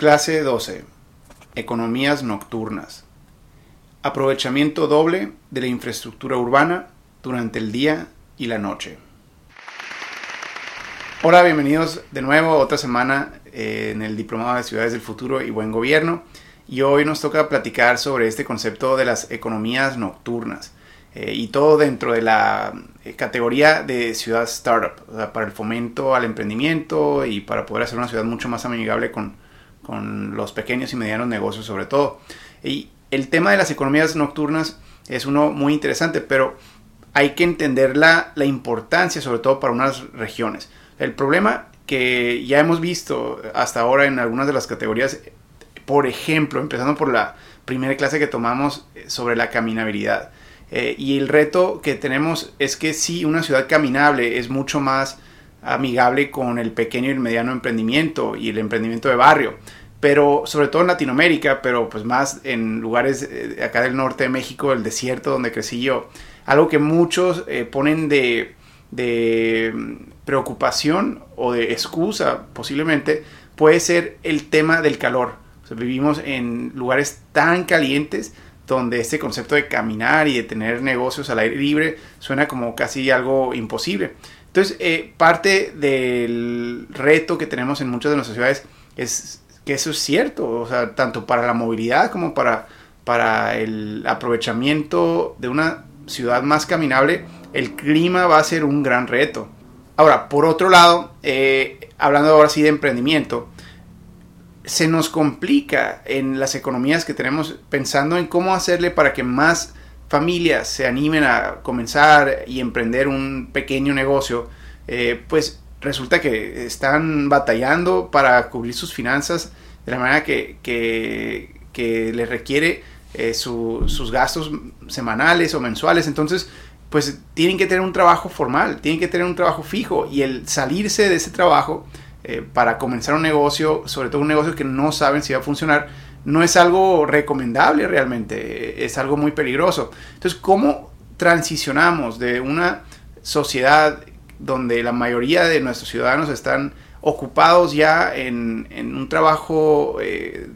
Clase 12. Economías nocturnas. Aprovechamiento doble de la infraestructura urbana durante el día y la noche. Hola, bienvenidos de nuevo otra semana eh, en el Diplomado de Ciudades del Futuro y Buen Gobierno. Y hoy nos toca platicar sobre este concepto de las economías nocturnas. Eh, y todo dentro de la eh, categoría de ciudad startup, para el fomento al emprendimiento y para poder hacer una ciudad mucho más amigable con, con los pequeños y medianos negocios sobre todo. Y el tema de las economías nocturnas es uno muy interesante, pero hay que entender la, la importancia sobre todo para unas regiones. El problema que ya hemos visto hasta ahora en algunas de las categorías, por ejemplo, empezando por la primera clase que tomamos sobre la caminabilidad. Eh, y el reto que tenemos es que si una ciudad caminable es mucho más amigable con el pequeño y el mediano emprendimiento y el emprendimiento de barrio. Pero sobre todo en Latinoamérica, pero pues más en lugares eh, acá del norte de México, el desierto donde crecí yo. Algo que muchos eh, ponen de, de preocupación o de excusa posiblemente puede ser el tema del calor. vivimos en lugares tan calientes donde este concepto de caminar y de tener negocios al aire libre suena como casi algo imposible. Entonces, eh, parte del reto que tenemos en muchas de nuestras ciudades es que eso es cierto, o sea, tanto para la movilidad como para, para el aprovechamiento de una ciudad más caminable, el clima va a ser un gran reto. Ahora, por otro lado, eh, hablando ahora sí de emprendimiento, se nos complica en las economías que tenemos pensando en cómo hacerle para que más familias se animen a comenzar y emprender un pequeño negocio, eh, pues resulta que están batallando para cubrir sus finanzas de la manera que, que, les requiere eh, sus gastos semanales o mensuales. Entonces, pues tienen que tener un trabajo formal, tienen que tener un trabajo fijo y el salirse de ese trabajo eh, para comenzar un negocio, sobre todo un negocio que no saben si va a funcionar, no es algo recomendable realmente, es algo muy peligroso. Entonces, ¿cómo transicionamos de una sociedad donde la mayoría de nuestros ciudadanos están ocupados ya en, un trabajo eh,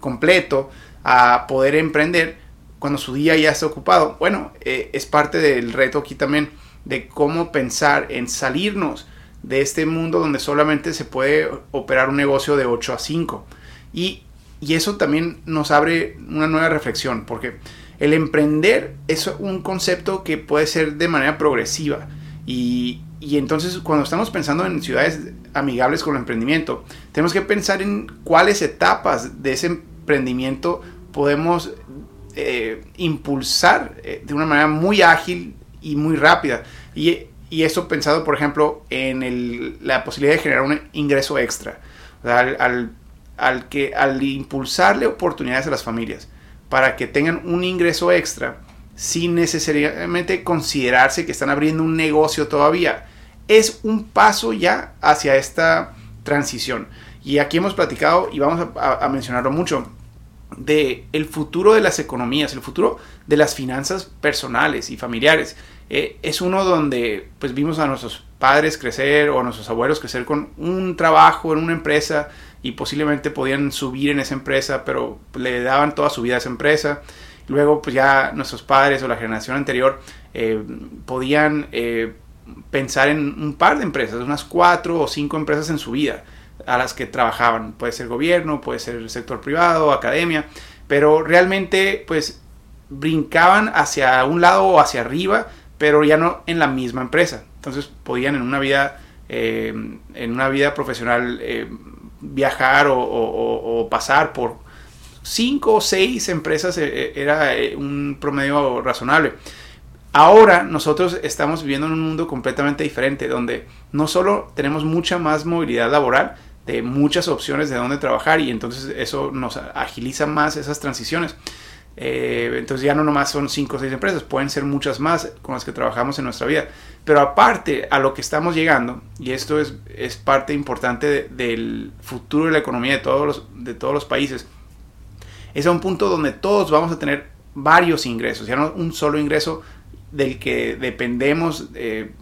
completo a poder emprender cuando su día ya está ocupado? Bueno, eh, es parte del reto aquí también de cómo pensar en salirnos de este mundo donde solamente se puede operar un negocio de 8 a 5. Y, eso también nos abre una nueva reflexión, porque el emprender es un concepto que puede ser de manera progresiva. Y, entonces cuando estamos pensando en ciudades amigables con el emprendimiento, tenemos que pensar en cuáles etapas de ese emprendimiento podemos eh, impulsar eh, de una manera muy ágil y muy rápida. Y eso pensado, por ejemplo, en la posibilidad de generar un ingreso extra. al, que, al impulsarle oportunidades a las familias para que tengan un ingreso extra sin necesariamente considerarse que están abriendo un negocio todavía. Es un paso ya hacia esta transición. Y aquí hemos platicado y vamos a, mencionarlo mucho de el futuro de las economías, el futuro de las finanzas personales y familiares. Eh, es uno donde pues vimos a nuestros padres crecer o a nuestros abuelos crecer con un trabajo en una empresa y posiblemente podían subir en esa empresa, pero le daban toda su vida a esa empresa. Luego pues ya nuestros padres o la generación anterior eh, podían eh, pensar en un par de empresas, unas cuatro o cinco empresas en su vida a las que trabajaban. Puede ser gobierno, puede ser el sector privado, academia, pero realmente pues brincaban hacia un lado o hacia arriba, pero ya no en la misma empresa. Entonces podían en una vida, eh, en una vida profesional viajar o, pasar por cinco o seis empresas eh, era un promedio razonable. Ahora nosotros estamos viviendo en un mundo completamente diferente, donde no solo tenemos mucha más movilidad laboral, de muchas opciones de dónde trabajar y entonces eso nos agiliza más esas transiciones. Eh, entonces ya no nomás son 5 o 6 empresas, pueden ser muchas más con las que trabajamos en nuestra vida. Pero aparte a lo que estamos llegando, y esto es, es parte importante del futuro de la economía de todos, los, de todos los países, es a un punto donde todos vamos a tener varios ingresos, ya no un solo ingreso del que dependemos eh,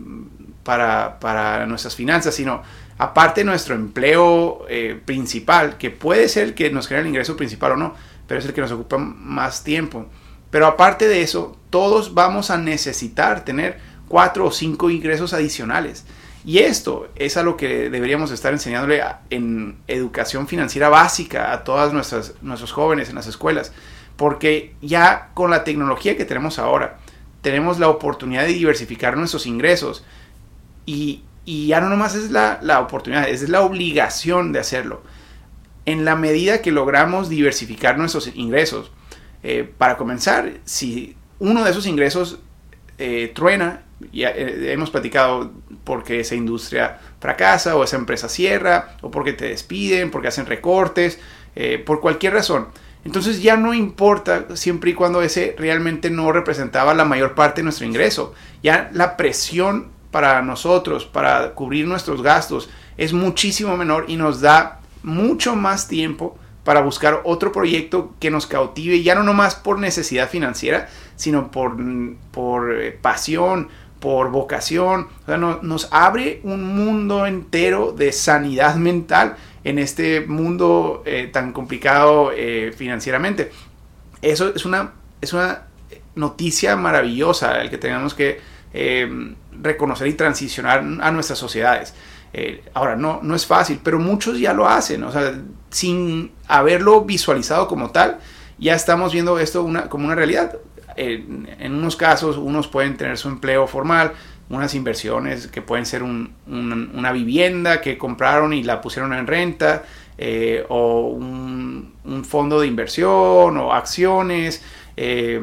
para, para nuestras finanzas, sino aparte nuestro empleo eh, principal, que puede ser el que nos crea el ingreso principal o no, pero es el que nos ocupa más tiempo. Pero aparte de eso, todos vamos a necesitar tener cuatro o cinco ingresos adicionales. Y esto es a lo que deberíamos estar enseñándole en educación financiera básica a todos nuestros jóvenes en las escuelas. Porque ya con la tecnología que tenemos ahora, tenemos la oportunidad de diversificar nuestros ingresos. Y, ya no nomás es la, la oportunidad, es la obligación de hacerlo. En la medida que logramos diversificar nuestros ingresos, eh, para comenzar, si uno de esos ingresos eh, truena, ya eh, hemos platicado porque esa industria fracasa o esa empresa cierra o porque te despiden, porque hacen recortes, por cualquier razón. Entonces ya no importa siempre y cuando ese realmente no representaba la mayor parte de nuestro ingreso. Ya la presión para nosotros, para cubrir nuestros gastos, es muchísimo menor y nos da mucho más tiempo para buscar otro proyecto que nos cautive, ya no nomás por necesidad financiera, sino por, por eh, pasión, por vocación. O sea, nos abre un mundo entero de sanidad mental en este mundo eh, tan complicado eh, financieramente. Eso es una, es una noticia maravillosa el que tengamos que reconocer y transicionar a nuestras sociedades. Eh, ahora, no, no es fácil, pero muchos ya lo hacen, o sea, sin haberlo visualizado como tal, ya estamos viendo esto una, como una realidad. En unos casos, unos pueden tener su empleo formal, unas inversiones que pueden ser una vivienda que compraron y la pusieron en renta, eh, o un, un, fondo de inversión, o acciones, eh,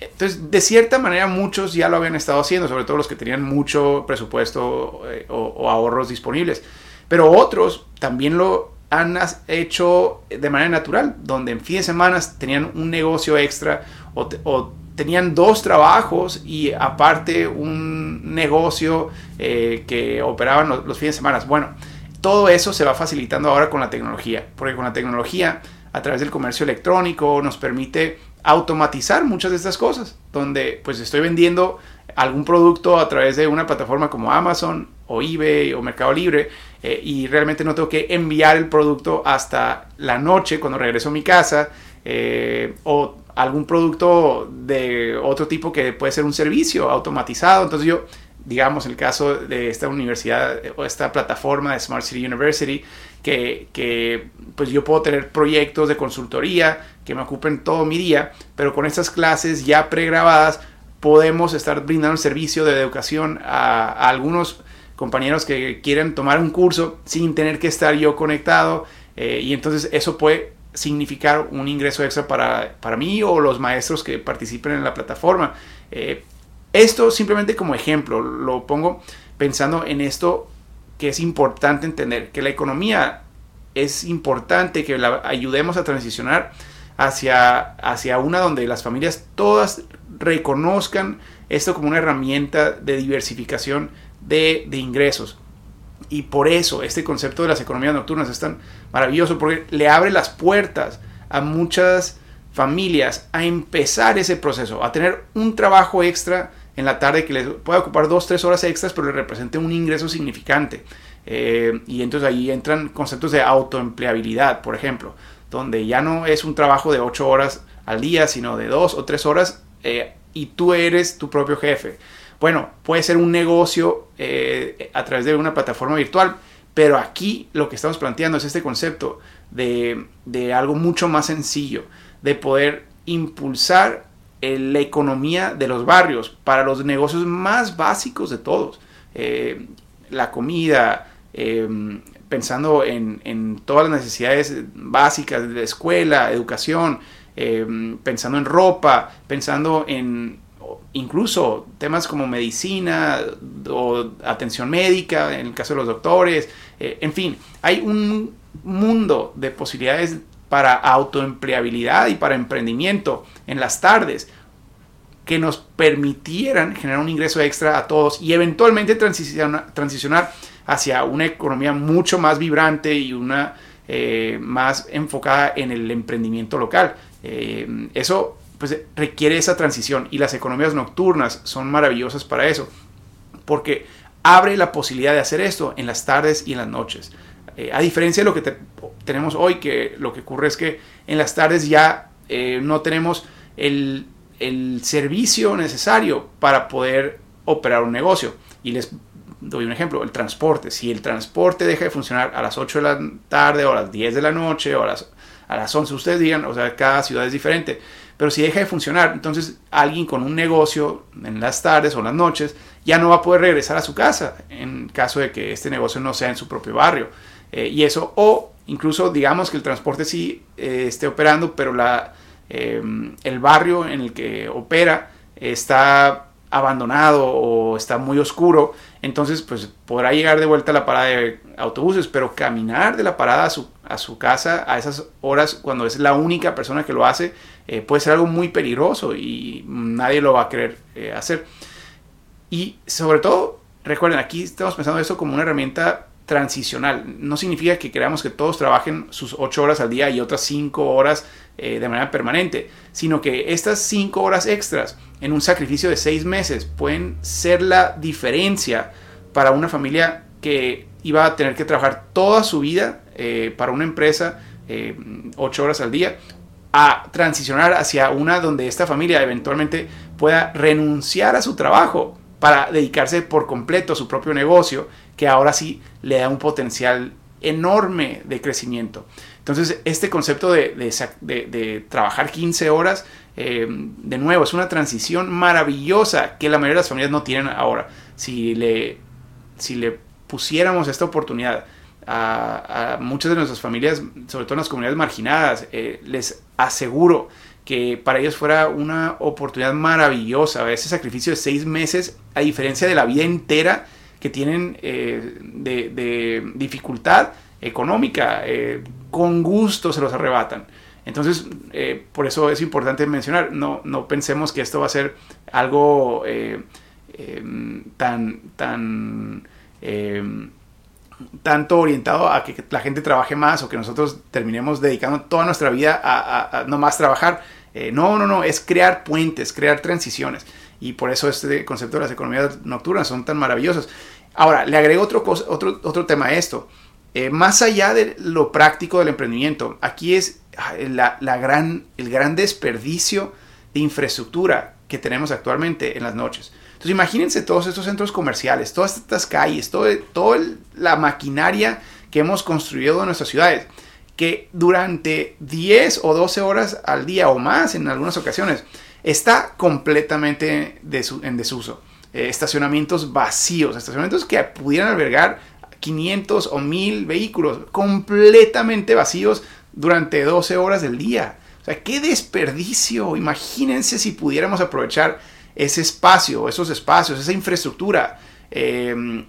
entonces, de cierta manera, muchos ya lo habían estado haciendo, sobre todo los que tenían mucho presupuesto eh, o, ahorros disponibles. Pero otros también lo han hecho de manera natural, donde en fin de semana tenían un negocio extra o, tenían dos trabajos y aparte un negocio eh, que operaban los, fines de semana. Bueno, todo eso se va facilitando ahora con la tecnología, porque con la tecnología, a través del comercio electrónico, nos permite automatizar muchas de estas cosas, donde pues estoy vendiendo algún producto a través de una plataforma como Amazon o eBay o Mercado Libre eh, y realmente no tengo que enviar el producto hasta la noche cuando regreso a mi casa eh, o algún producto de otro tipo que puede ser un servicio automatizado. Entonces yo, digamos, el caso de esta universidad o esta plataforma de Smart City University, que, pues yo puedo tener proyectos de consultoría que me ocupen todo mi día, pero con estas clases ya pregrabadas podemos estar brindando el servicio de educación a, algunos compañeros que quieren tomar un curso sin tener que estar yo conectado eh, y entonces eso puede significar un ingreso extra para, para, mí o los maestros que participen en la plataforma. Eh, esto simplemente como ejemplo, lo pongo pensando en esto que es importante entender, que la economía es importante que la ayudemos a transicionar hacia, hacia una donde las familias todas reconozcan esto como una herramienta de diversificación de, de ingresos. Y por eso este concepto de las economías nocturnas es tan maravilloso, porque le abre las puertas a muchas familias a empezar ese proceso, a tener un trabajo extra en la tarde que les pueda ocupar dos, tres horas extras, pero le represente un ingreso significante. Eh, y entonces ahí entran conceptos de autoempleabilidad, por ejemplo, donde ya no es un trabajo de ocho horas al día, sino de dos o tres horas eh, y tú eres tu propio jefe. Bueno, puede ser un negocio eh, a través de una plataforma virtual, pero aquí lo que estamos planteando es este concepto de, de algo mucho más sencillo, de poder impulsar la economía de los barrios para los negocios más básicos de todos. Eh, la comida, em, pensando en, todas las necesidades básicas de escuela, educación, em, pensando en ropa, pensando en incluso temas como medicina o atención médica, en el caso de los doctores, eh, en fin, hay un mundo de posibilidades para autoempleabilidad y para emprendimiento en las tardes que nos permitieran generar un ingreso extra a todos y eventualmente transicionar hacia una economía mucho más vibrante y una eh, más enfocada en el emprendimiento local. Eh, eso pues, requiere esa transición y las economías nocturnas son maravillosas para eso, porque abre la posibilidad de hacer esto en las tardes y en las noches. Eh, a diferencia de lo que tenemos hoy, que lo que ocurre es que en las tardes ya eh, no tenemos el, el, servicio necesario para poder operar un negocio. Y les doy un ejemplo, el transporte. Si el transporte deja de funcionar a las 8 de la tarde o a las 10 de la noche o a las, a las 11, ustedes digan, o sea, cada ciudad es diferente. Pero si deja de funcionar, entonces alguien con un negocio en las tardes o las noches ya no va a poder regresar a su casa en caso de que este negocio no sea en su propio barrio. Eh, y eso, o incluso digamos que el transporte sí eh, esté operando, pero la, eh, el barrio en el que opera está abandonado o está muy oscuro, entonces pues podrá llegar de vuelta a la parada de autobuses, pero caminar de la parada a su, a su casa a esas horas cuando es la única persona que lo hace puede ser algo muy peligroso y nadie lo va a querer hacer. Y sobre todo, recuerden, aquí estamos pensando eso como una herramienta transicional. No significa que queramos que todos trabajen sus 8 horas al día y otras 5 horas eh, de manera permanente, sino que estas 5 horas extras en un sacrificio de 6 meses pueden ser la diferencia para una familia que iba a tener que trabajar toda su vida eh, para una empresa 8 eh, horas al día a transicionar hacia una donde esta familia eventualmente pueda renunciar a su trabajo para dedicarse por completo a su propio negocio, que ahora sí le da un potencial enorme de crecimiento. Entonces, este concepto de, trabajar 15 horas, eh, de nuevo, es una transición maravillosa que la mayoría de las familias no tienen ahora. Si le, si le pusiéramos esta oportunidad a, muchas de nuestras familias, sobre todo en las comunidades marginadas, eh, les aseguro que para ellos fuera una oportunidad maravillosa, ese sacrificio de seis meses, a diferencia de la vida entera que tienen eh, de, dificultad económica, eh, con gusto se los arrebatan. Entonces, eh, por eso es importante mencionar, no, no, pensemos que esto va a ser algo em, tan, tan tanto orientado a que la gente trabaje más o que nosotros terminemos dedicando toda nuestra vida a, no más trabajar. Eh, no, no, no, es crear puentes, crear transiciones. Y por eso este concepto de las economías nocturnas son tan maravillosos. Ahora, le agrego otro, otro, otro tema a esto. Eh, más allá de lo práctico del emprendimiento, aquí es ah, la, gran, el gran desperdicio de infraestructura que tenemos actualmente en las noches. Entonces imagínense todos estos centros comerciales, todas estas calles, toda todo la maquinaria que hemos construido en nuestras ciudades que durante 10 o 12 horas al día o más en algunas ocasiones está completamente en desuso. Eh, estacionamientos vacíos, estacionamientos que pudieran albergar 500 o 1000 vehículos completamente vacíos durante 12 horas del día. Sea, qué desperdicio. Imagínense si pudiéramos aprovechar ese espacio, esos espacios, esa infraestructura. Eh,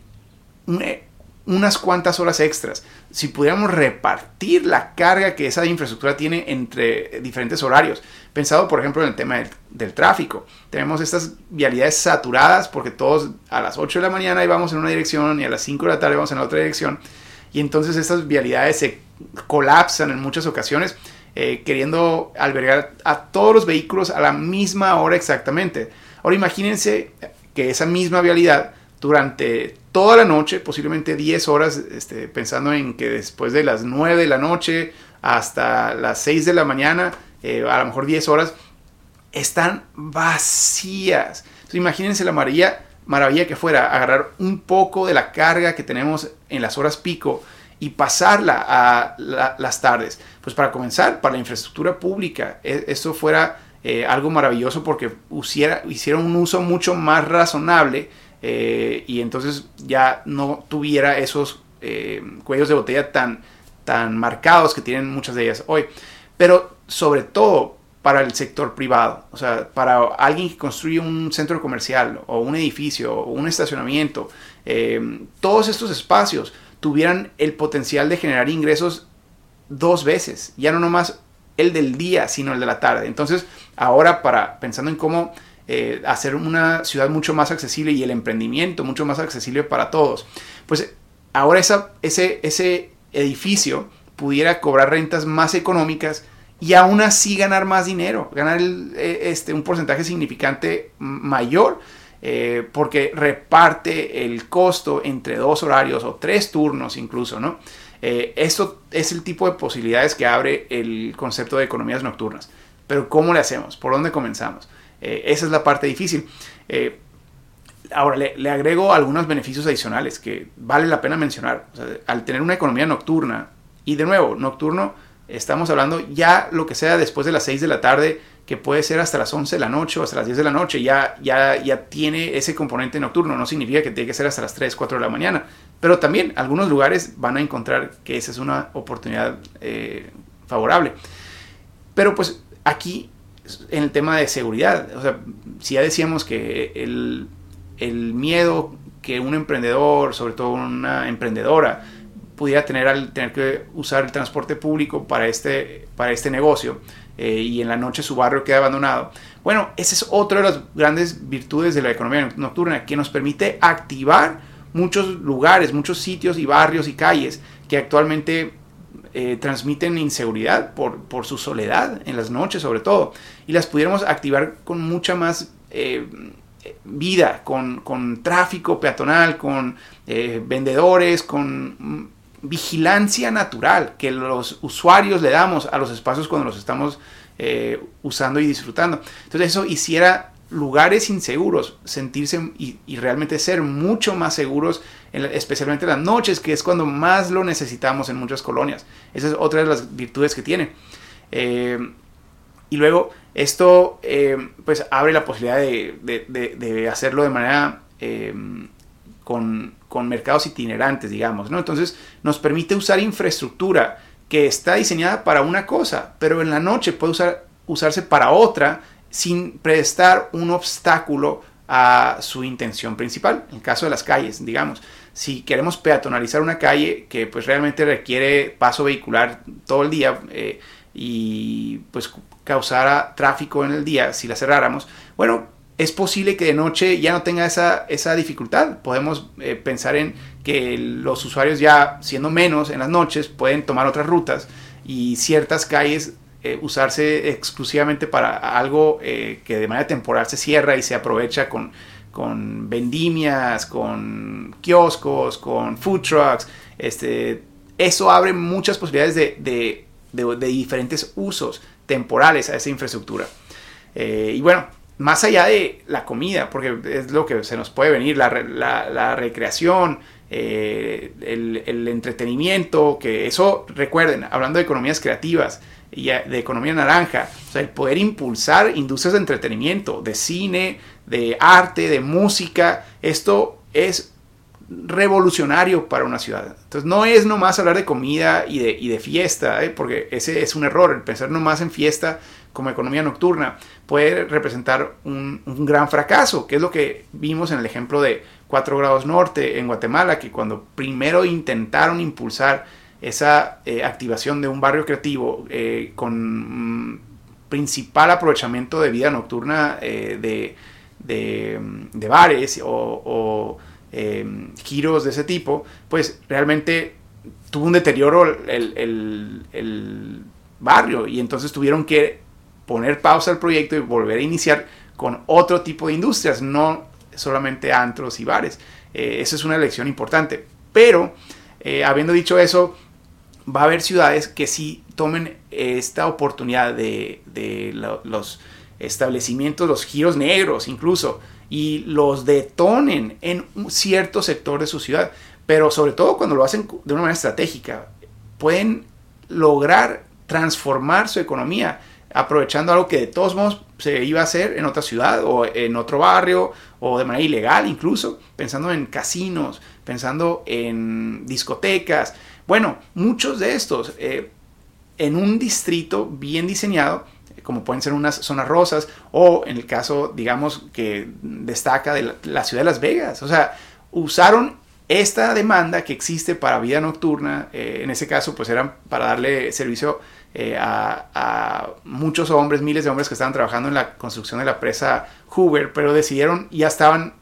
unas cuantas horas extras. Si pudiéramos repartir la carga que esa infraestructura tiene entre diferentes horarios. Pensado, por ejemplo, en el tema del, tráfico. Tenemos estas vialidades saturadas porque todos a las 8 de la mañana íbamos en una dirección y a las 5 de la tarde vamos en la otra dirección. Y entonces estas vialidades se colapsan en muchas ocasiones, eh, queriendo albergar a todos los vehículos a la misma hora exactamente. Ahora imagínense que esa misma vialidad durante toda la noche, posiblemente 10 horas, este, pensando en que después de las 9 de la noche hasta las 6 de la mañana, eh, a lo mejor 10 horas, están vacías. imagínense la maravilla, maravilla que fuera agarrar un poco de la carga que tenemos en las horas pico y pasarla a las tardes. Pues para comenzar, para la infraestructura pública, e, esto fuera eh, algo maravilloso porque hiciera un uso mucho más razonable eh, y entonces ya no tuviera esos eh, cuellos de botella tan, tan marcados que tienen muchas de ellas hoy. Pero sobre todo para el sector privado, o sea, para alguien que construye un centro comercial o un edificio o un estacionamiento, todos estos espacios tuvieran el potencial de generar ingresos dos veces, ya no nomás el del día, sino el de la tarde. Entonces, ahora para pensando en cómo eh, hacer una ciudad mucho más accesible y el emprendimiento mucho más accesible para todos. Pues ahora esa, ese, ese edificio pudiera cobrar rentas más económicas y aún así ganar más dinero, ganar eh, este, un porcentaje significante mayor eh, porque reparte el costo entre dos horarios o tres turnos incluso, ¿no? Eh, esto es el tipo de posibilidades que abre el concepto de economías nocturnas. Pero ¿cómo le hacemos? ¿Por dónde comenzamos? Eh, esa es la parte difícil. ahora, le, agrego algunos beneficios adicionales que vale la pena mencionar. al tener una economía nocturna, y de nuevo, nocturno, estamos hablando ya lo que sea después de las 6 de la tarde, que puede ser hasta las 11 de la noche o hasta las 10 de la noche, ya, ya, ya tiene ese componente nocturno, no significa que tiene que ser hasta las 3, 4 de la mañana, pero también algunos lugares van a encontrar que esa es una oportunidad eh, favorable. Pero pues aquí, en el tema de seguridad, o sea, si ya decíamos que el, el miedo que un emprendedor, sobre todo una emprendedora, pudiera tener al tener que usar el transporte público para este, para este negocio, eh, y en la noche su barrio queda abandonado. Bueno, esa es otra de las grandes virtudes de la economía nocturna que nos permite activar muchos lugares, muchos sitios y barrios y calles que actualmente eh, transmiten inseguridad por, por, su soledad en las noches sobre todo y las pudiéramos activar con mucha más eh, vida, con, con, tráfico peatonal, con vendedores, con vigilancia natural que los usuarios le damos a los espacios cuando los estamos eh, usando y disfrutando. Entonces eso hiciera lugares inseguros, sentirse y, realmente ser mucho más seguros, especialmente en las noches, que es cuando más lo necesitamos en muchas colonias. Esa es otra de las virtudes que tiene. Eh, y luego esto eh, pues abre la posibilidad de, hacerlo de manera con, mercados itinerantes, digamos, ¿no? Entonces nos permite usar infraestructura que está diseñada para una cosa, pero en la noche puede usar, usarse para otra sin prestar un obstáculo a su intención principal. En el caso de las calles, digamos, si queremos peatonalizar una calle que pues realmente requiere paso vehicular todo el día eh, y pues causara tráfico en el día si la cerráramos, bueno, es posible que de noche ya no tenga esa, esa dificultad. Podemos eh, pensar en que los usuarios ya siendo menos en las noches pueden tomar otras rutas y ciertas calles eh, usarse exclusivamente para algo eh, que de manera temporal se cierra y se aprovecha con, con vendimias, con kioscos, con food trucks. Este, eso abre muchas posibilidades de, de, diferentes usos temporales a esa infraestructura. y bueno, más allá de la comida, porque es lo que se nos puede venir, la, la, recreación, eh, el, entretenimiento, que eso, recuerden, hablando de economías creativas y de economía naranja, el poder impulsar industrias de entretenimiento, de cine, de arte, de música, esto es revolucionario para una ciudad. Entonces no es nomás hablar de comida y de, y de fiesta, ¿eh? porque ese es un error, el pensar nomás en fiesta como economía nocturna puede representar un, gran fracaso, que es lo que vimos en el ejemplo de 4 grados norte en Guatemala, que cuando primero intentaron impulsar esa eh, activación de un barrio creativo eh, con mm, principal aprovechamiento de vida nocturna eh, de, bares o, giros de ese tipo, pues realmente tuvo un deterioro el barrio y entonces tuvieron que poner pausa al proyecto y volver a iniciar con otro tipo de industrias, no solamente antros y bares. Eh, esa es una lección importante. Pero, eh, habiendo dicho eso, va a haber ciudades que sí tomen esta oportunidad de, los establecimientos, los giros negros incluso, y los detonen en un cierto sector de su ciudad. Pero sobre todo cuando lo hacen de una manera estratégica, pueden lograr transformar su economía aprovechando algo que de todos modos se iba a hacer en otra ciudad o en otro barrio o de manera ilegal incluso, pensando en casinos, pensando en discotecas. Bueno, muchos de estos eh, en un distrito bien diseñado, como pueden ser unas zonas rosas o en el caso, digamos, que destaca de la, ciudad de Las Vegas. O sea, usaron esta demanda que existe para vida nocturna, eh, en ese caso pues eran para darle servicio eh, a, muchos hombres, miles de hombres que estaban trabajando en la construcción de la presa Hoover, pero decidieron, ya estaban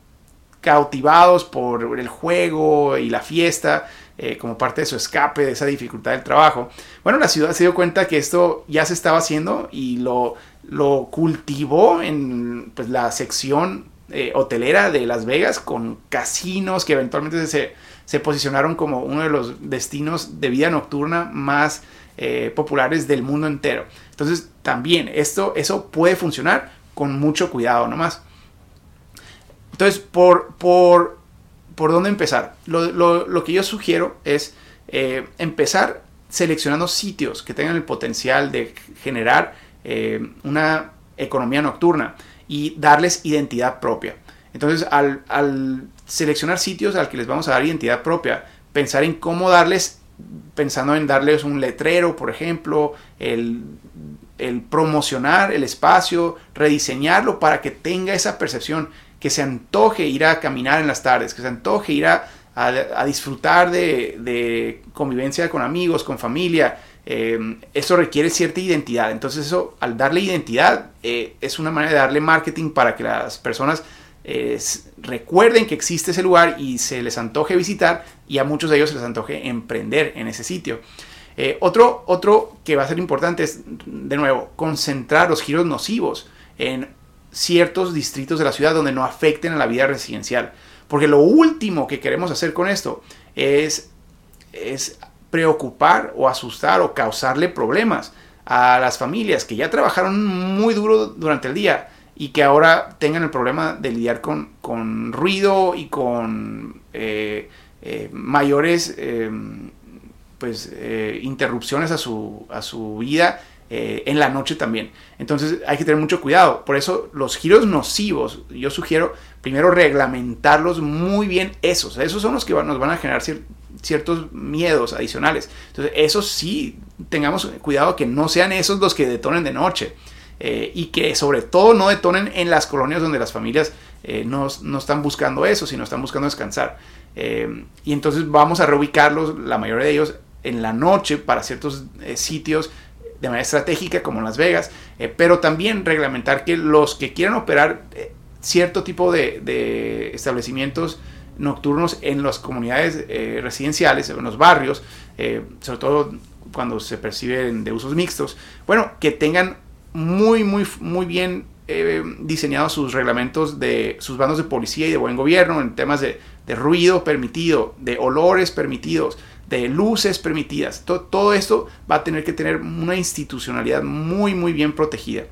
cautivados por el juego y la fiesta, eh, como parte de su escape, de esa dificultad del trabajo. Bueno, la ciudad se dio cuenta que esto ya se estaba haciendo y lo, lo cultivó en pues, la sección eh, hotelera de Las Vegas con casinos que eventualmente se, se, posicionaron como uno de los destinos de vida nocturna más eh, populares del mundo entero. Entonces también esto, eso puede funcionar con mucho cuidado nomás. Entonces, por, por, por dónde empezar? Lo, lo, lo que yo sugiero es eh, empezar seleccionando sitios que tengan el potencial de generar eh, una economía nocturna y darles identidad propia. Entonces, al, al, seleccionar sitios al que les vamos a dar identidad propia, pensar en cómo darles, pensando en darles un letrero, por ejemplo, el, promocionar el espacio, rediseñarlo para que tenga esa percepción, que se antoje ir a caminar en las tardes, que se antoje ir a a, disfrutar de, convivencia con amigos, con familia. Eh, eso requiere cierta identidad. Entonces eso, al darle identidad, eh, es una manera de darle marketing para que las personas eh, recuerden que existe ese lugar y se les antoje visitar y a muchos de ellos se les antoje emprender en ese sitio. otro, otro que va a ser importante es, de nuevo, concentrar los giros nocivos en ciertos distritos de la ciudad donde no afecten a la vida residencial. Porque lo último que queremos hacer con esto es, es preocupar o asustar o causarle problemas a las familias que ya trabajaron muy duro durante el día y que ahora tengan el problema de lidiar con, con ruido y con eh, eh, mayores eh, pues, interrupciones a su, a su vida en la noche también. Entonces hay que tener mucho cuidado. Por eso los giros nocivos, yo sugiero primero reglamentarlos muy bien esos. Esos son los que nos van a generar ciertos miedos adicionales. Entonces, esos sí, tengamos cuidado que no sean esos los que detonen de noche. Eh, y que sobre todo no detonen en las colonias donde las familias eh, no, están buscando eso, sino están buscando descansar. Eh, y entonces vamos a reubicarlos, la mayoría de ellos, en la noche para ciertos sitios de manera estratégica como Las Vegas, pero también reglamentar que los que quieran operar cierto tipo de, establecimientos nocturnos en las comunidades residenciales, en los barrios, sobre todo cuando se perciben de usos mixtos, bueno, que tengan muy, muy, muy bien eh, diseñados sus reglamentos de sus bandos de policía y de buen gobierno en temas de, ruido permitido, de olores permitidos, de luces permitidas. todo esto va a tener que tener una institucionalidad muy, muy bien protegida.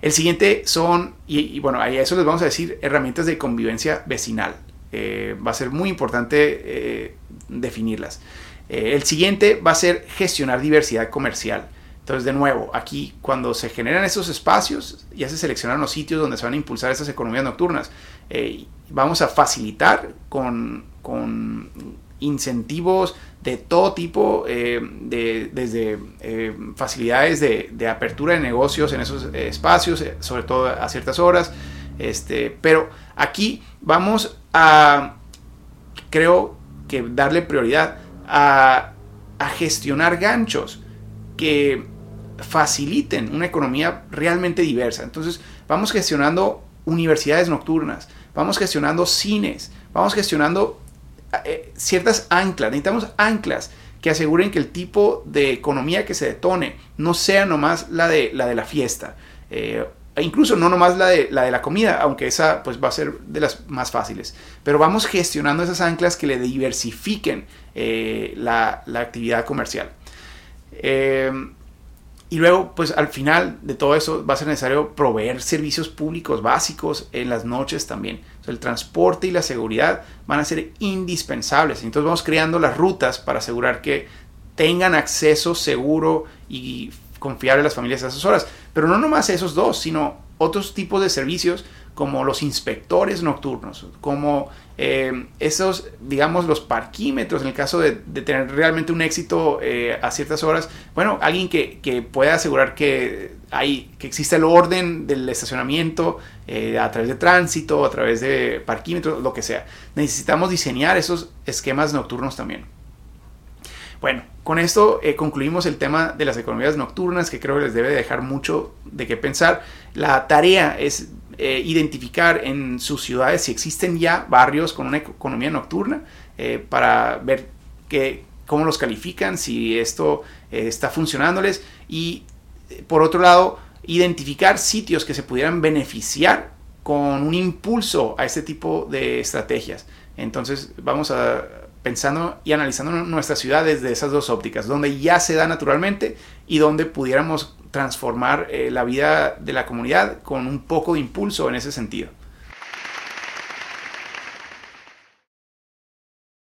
El siguiente son, y, bueno, a eso les vamos a decir, herramientas de convivencia vecinal. Eh, va a ser muy importante eh, definirlas. El siguiente va a ser gestionar diversidad comercial. Entonces, de nuevo, aquí cuando se generan esos espacios, ya se seleccionan los sitios donde se van a impulsar estas economías nocturnas. vamos a facilitar con, con incentivos de todo tipo, eh, de, desde eh, facilidades de, apertura de negocios en esos eh, espacios, sobre todo a ciertas horas. Este, pero aquí vamos a, creo que darle prioridad a, a gestionar ganchos que faciliten una economía realmente diversa. Entonces, vamos gestionando universidades nocturnas, vamos gestionando cines, vamos gestionando eh, ciertas anclas, necesitamos anclas que aseguren que el tipo de economía que se detone no sea nomás la de la, de la fiesta. Eh, e incluso no nomás la de, la de la comida, aunque esa pues va a ser de las más fáciles. Pero vamos gestionando esas anclas que le diversifiquen eh, la, actividad comercial. Y luego, pues al final de todo eso va a ser necesario proveer servicios públicos básicos en las noches también. el transporte y la seguridad van a ser indispensables. Entonces vamos creando las rutas para asegurar que tengan acceso seguro y confiable a las familias a esas horas. Pero no nomás esos dos, sino otros tipos de servicios como los inspectores nocturnos, como eh, esos, digamos, los parquímetros en el caso de, tener realmente un éxito eh, a ciertas horas. Bueno, alguien que, pueda asegurar que, hay, que existe el orden del estacionamiento eh, a través de tránsito, a través de parquímetros, lo que sea. Necesitamos diseñar esos esquemas nocturnos también. Bueno, con esto concluimos el tema de las economías nocturnas que creo que les debe dejar mucho de qué pensar. La tarea es eh, identificar en sus ciudades si existen ya barrios con una economía nocturna eh, para ver que, cómo los califican, si esto eh, está funcionándoles y por otro lado identificar sitios que se pudieran beneficiar con un impulso a este tipo de estrategias. Entonces vamos a pensando y analizando nuestras ciudades desde esas dos ópticas, donde ya se da naturalmente y donde pudiéramos transformar eh, la vida de la comunidad con un poco de impulso en ese sentido.